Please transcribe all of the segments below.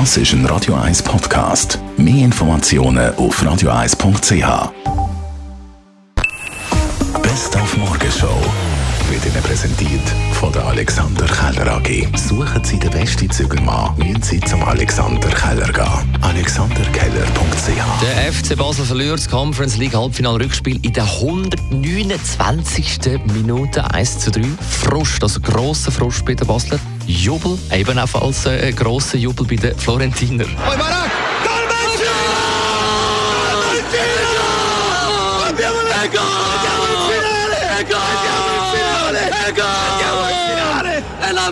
Das ist ein Radio 1 Podcast. Mehr Informationen auf radio1.ch. Best auf Morgenshow wird Ihnen präsentiert von der Alexander Keller AG. Suchen Sie den besten Zügelmann, müssen Sie zum Alexander Keller gehen. AlexanderKeller.ch Der FC Basel verliert das Conference League Halbfinal-Rückspiel in der 129. Minute 1 zu 3. Frust, also grosser Frust bei den Basler. Jubel, eben auch als äh, grosser Jubel bei den Florentiner.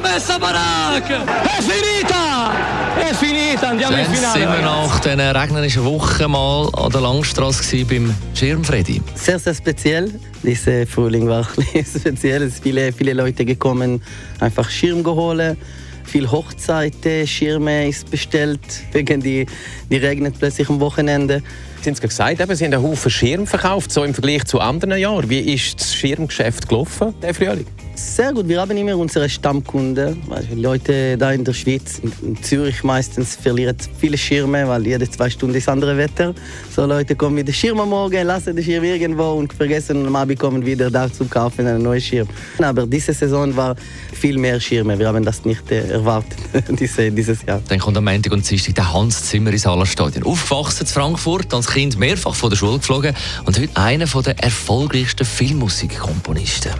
Messa Barak! È finita! È finita, andiamo in Dann sind wir finale. nach diesen regnerischen Wochen mal an der Langstrasse gewesen beim Schirmfredi. sehr, sehr speziell. Dieser Frühling war speziell. Es sind viele, viele Leute gekommen, einfach Schirm geholt. Viel Hochzeiten, Schirme ist bestellt, wegen die, die regnet plötzlich am Wochenende. Sie haben es gesagt, eben, Sie haben einen Haufen Schirm verkauft, so im Vergleich zu anderen Jahren. Wie ist das Schirmgeschäft gelaufen, der Frühling? Sehr gut, wir haben immer unsere Stammkunden. Weil die Leute da in der Schweiz, in, in Zürich meistens, verlieren viele Schirme, weil jede zwei Stunden ist andere Wetter. So Leute kommen mit dem Schirm am Morgen, lassen den Schirm irgendwo und vergessen und am Abend kommen wieder da zum Kaufen einen neuen Schirm. Aber diese Saison war viel mehr Schirme. Wir haben das nicht äh, erwartet diese, dieses Jahr. Dann kommt am Montag und Dienstag der Hans Zimmer ins Hallerstadion. Aufgewachsen in Frankfurt, als Kind mehrfach von der Schule geflogen und heute einer der erfolgreichsten Filmmusikkomponisten.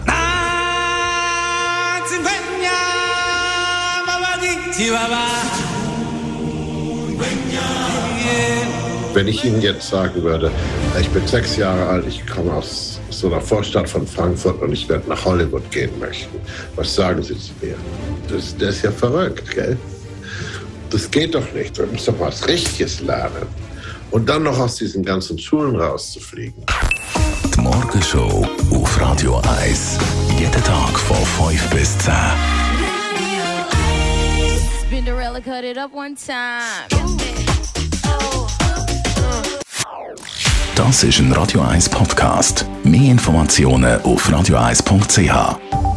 Wenn ich Ihnen jetzt sagen würde, ich bin sechs Jahre alt, ich komme aus so einer Vorstadt von Frankfurt und ich werde nach Hollywood gehen möchten, was sagen Sie zu mir? Das, das ist ja verrückt, gell? Das geht doch nicht. Wir müssen doch was Richtiges lernen. Und dann noch aus diesen ganzen Schulen rauszufliegen. Die Morgenshow auf Radio 1. Jeden Tag von 5 bis 10. Spinderella cut it up one time. Das ist ein Radio 1 Podcast. Mehr Informationen auf radio1.ch.